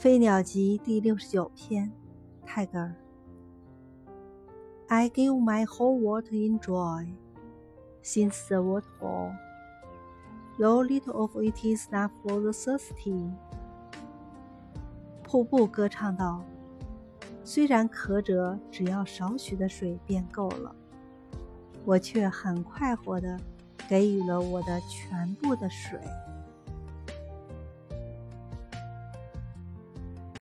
飞鸟集第六十九篇，泰戈尔。I give my whole world in joy, since the waterfall, though little of it is enough for the thirsty. 瀑布歌唱道：“虽然渴者只要少许的水便够了，我却很快活的给予了我的全部的水。”